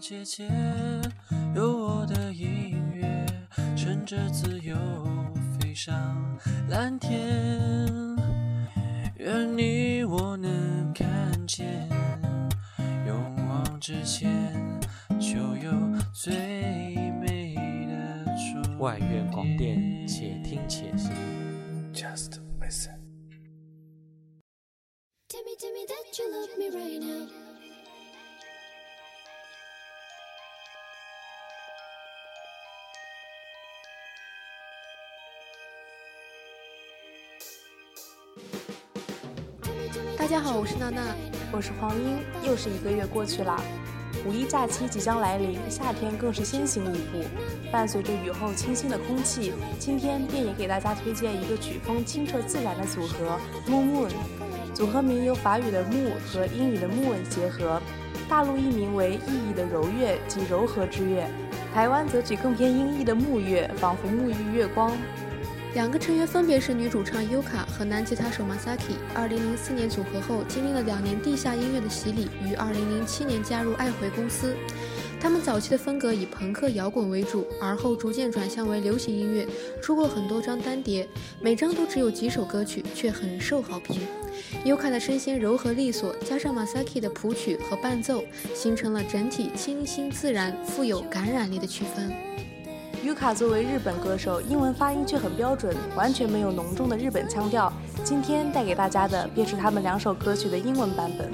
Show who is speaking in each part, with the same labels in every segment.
Speaker 1: 姐姐，有我的音乐，乘着自由飞上蓝天。愿你我能看见，勇往直前，就有最美的终
Speaker 2: 外院广电，且听且行。
Speaker 1: Just listen.
Speaker 3: Tell me, tell me that you love me right now.
Speaker 4: 大家好，我是娜娜。
Speaker 5: 我是黄英，又是一个月过去了，五一假期即将来临，夏天更是先行一步。伴随着雨后清新的空气，今天便也给大家推荐一个曲风清澈自然的组合 Moon Moon。组合名由法语的木和英语的 moon 结合，大陆译名为意义的柔月及柔和之月，台湾则取更偏音译的沐月，仿佛沐浴月光。
Speaker 4: 两个成员分别是女主唱 Yuka 和男吉他手 Masaki。二零零四年组合后，经历了两年地下音乐的洗礼，于二零零七年加入爱回公司。他们早期的风格以朋克摇滚为主，而后逐渐转向为流行音乐，出过很多张单碟，每张都只有几首歌曲，却很受好评。Yuka 的声线柔和利索，加上 Masaki 的谱曲和伴奏，形成了整体清新自然、富有感染力的曲风。
Speaker 5: Yuka 作为日本歌手，英文发音却很标准，完全没有浓重的日本腔调。今天带给大家的便是他们两首歌曲的英文版本。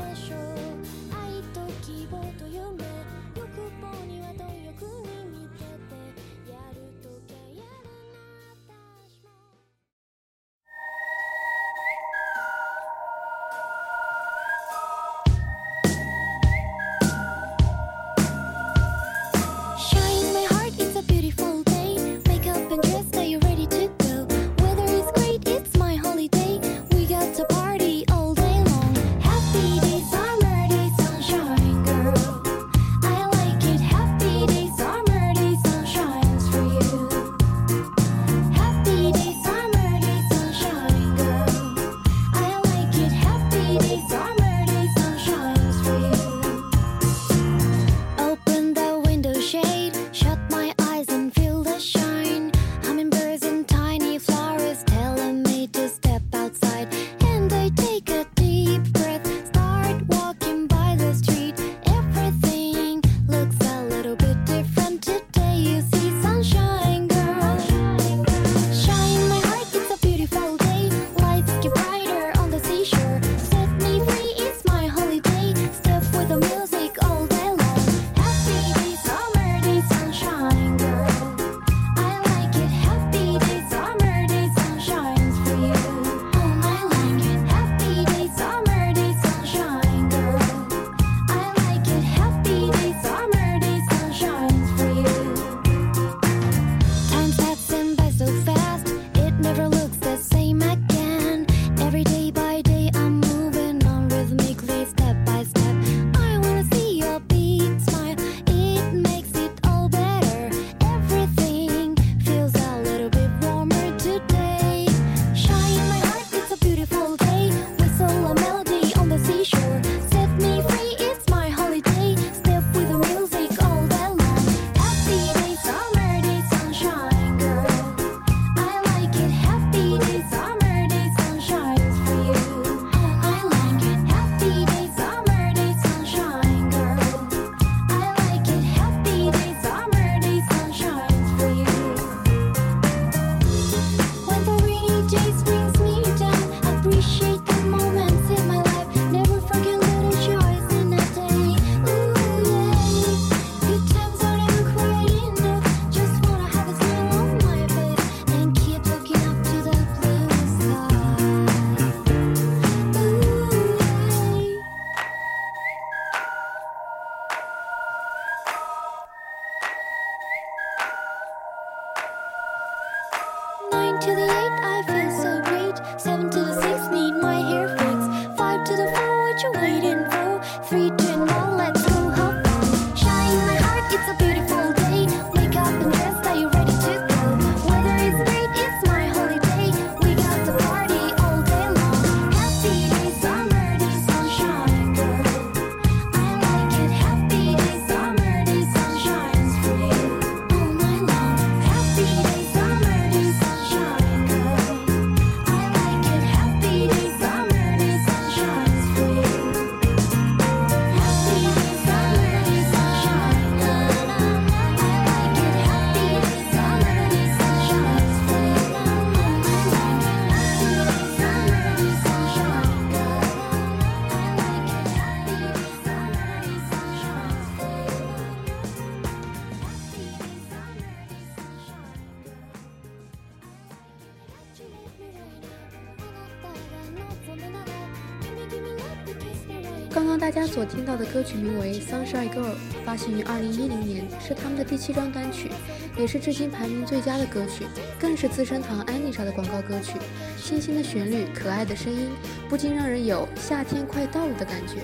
Speaker 4: 刚刚大家所听到的歌曲名为《Sunshine Girl》，发行于2010年，是他们的第七张单曲，也是至今排名最佳的歌曲，更是资生堂安妮莎的广告歌曲。清新的旋律，可爱的声音，不禁让人有夏天快到了的感觉。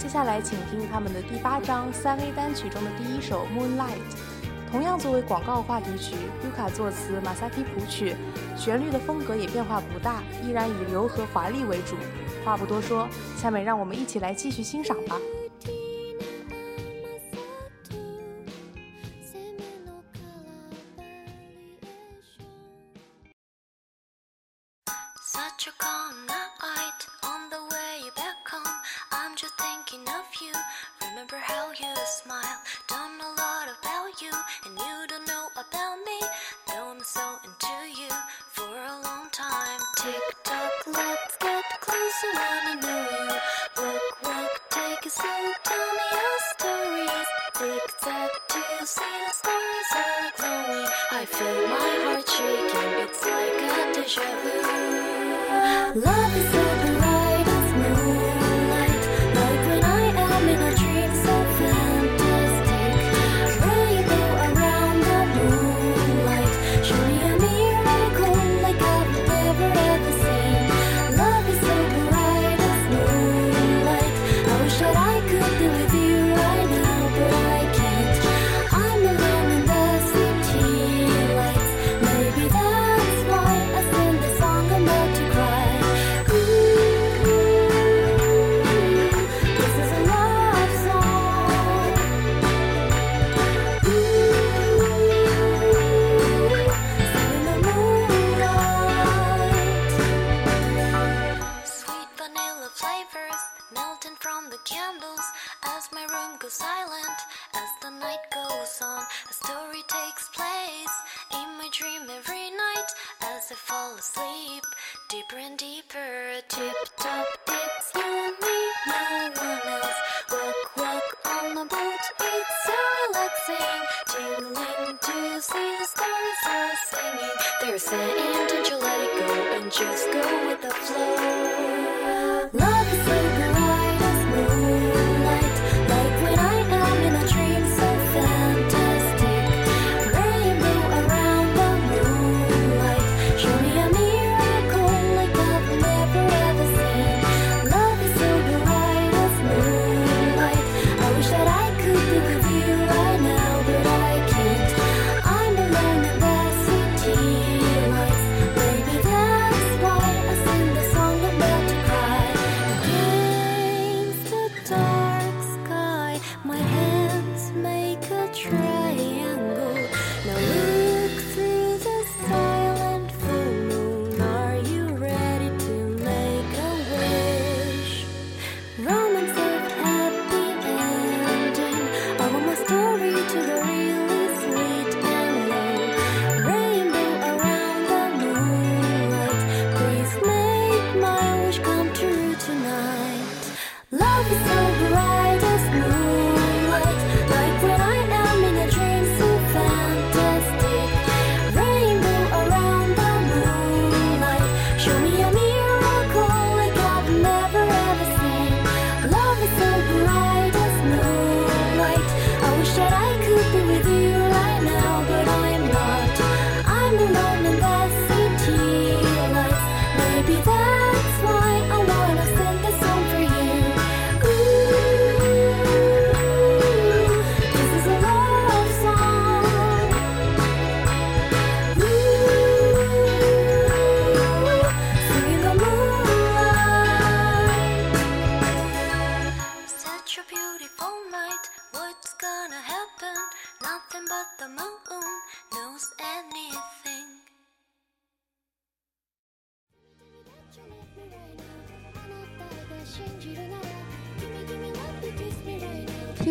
Speaker 6: 接下来，请听他们的第八张三 A 单曲中的第一首《Moonlight》。同样作为广告话题曲，Yuka 作词，马萨基谱曲，旋律的风格也变化不大，依然以柔和华丽为主。话不多说，下面让我们一起来继续欣赏吧。
Speaker 5: Love is deeper, tip top, it's me, no one else. Walk, walk on the boat, it's so relaxing. Tingling to see the stars are singing. They're saying, don't you let it go and just go with the flow.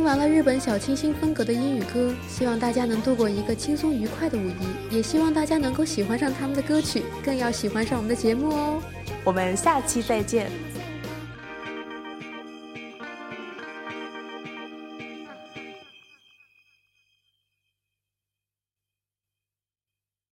Speaker 4: 完了日本小清新风格的英语歌，希望大家能度过一个轻松愉快的五一，也希望大家能够喜欢上他们的歌曲，更要喜欢上我们的节目哦。
Speaker 6: 我们下期再见。